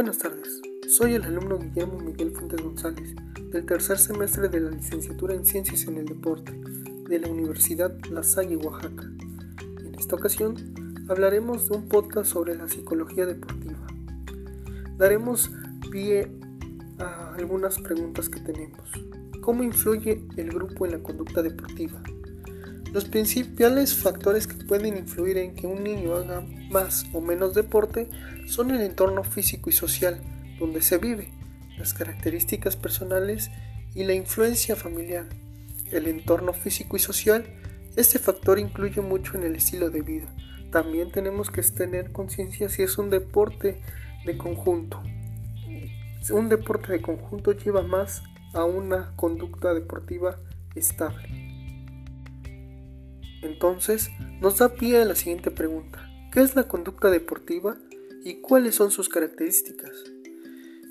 Buenas tardes, soy el alumno Guillermo Miguel Fuentes González, del tercer semestre de la licenciatura en Ciencias en el Deporte de la Universidad La Salle, Oaxaca. En esta ocasión hablaremos de un podcast sobre la psicología deportiva. Daremos pie a algunas preguntas que tenemos. ¿Cómo influye el grupo en la conducta deportiva? Los principales factores que pueden influir en que un niño haga más o menos deporte son el entorno físico y social donde se vive, las características personales y la influencia familiar. El entorno físico y social, este factor incluye mucho en el estilo de vida. También tenemos que tener conciencia si es un deporte de conjunto. Un deporte de conjunto lleva más a una conducta deportiva estable. Entonces, nos da pie a la siguiente pregunta. ¿Qué es la conducta deportiva y cuáles son sus características?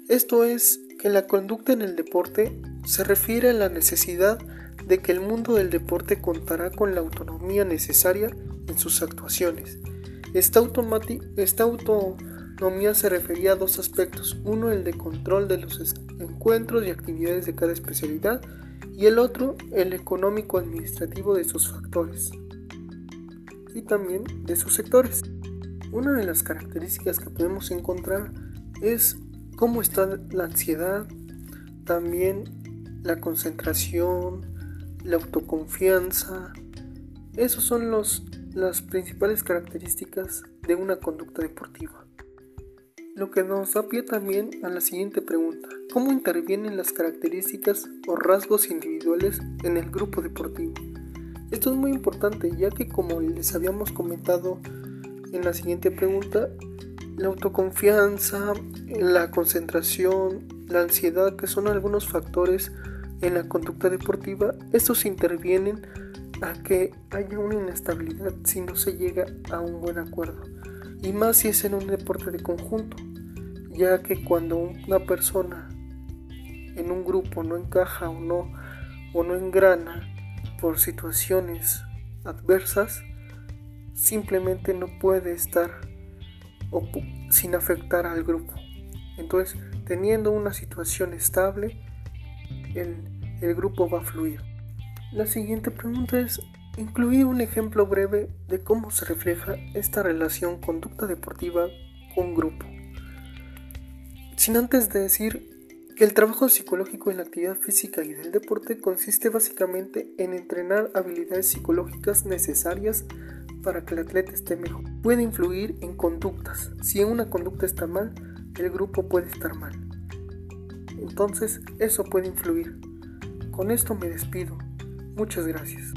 Esto es que la conducta en el deporte se refiere a la necesidad de que el mundo del deporte contará con la autonomía necesaria en sus actuaciones. Esta, esta autonomía se refería a dos aspectos, uno el de control de los encuentros y actividades de cada especialidad y el otro el económico administrativo de sus factores y también de sus sectores. Una de las características que podemos encontrar es cómo está la ansiedad, también la concentración, la autoconfianza. Esas son los, las principales características de una conducta deportiva. Lo que nos da pie también a la siguiente pregunta. ¿Cómo intervienen las características o rasgos individuales en el grupo deportivo? Esto es muy importante ya que como les habíamos comentado en la siguiente pregunta, la autoconfianza, la concentración, la ansiedad, que son algunos factores en la conducta deportiva, estos intervienen a que haya una inestabilidad si no se llega a un buen acuerdo. Y más si es en un deporte de conjunto, ya que cuando una persona en un grupo no encaja o no, o no engrana por situaciones adversas, simplemente no puede estar sin afectar al grupo. Entonces, teniendo una situación estable, el, el grupo va a fluir. La siguiente pregunta es, incluir un ejemplo breve de cómo se refleja esta relación conducta deportiva con grupo. Sin antes de decir el trabajo psicológico en la actividad física y del deporte consiste básicamente en entrenar habilidades psicológicas necesarias para que el atleta esté mejor. Puede influir en conductas. Si una conducta está mal, el grupo puede estar mal. Entonces, eso puede influir. Con esto me despido. Muchas gracias.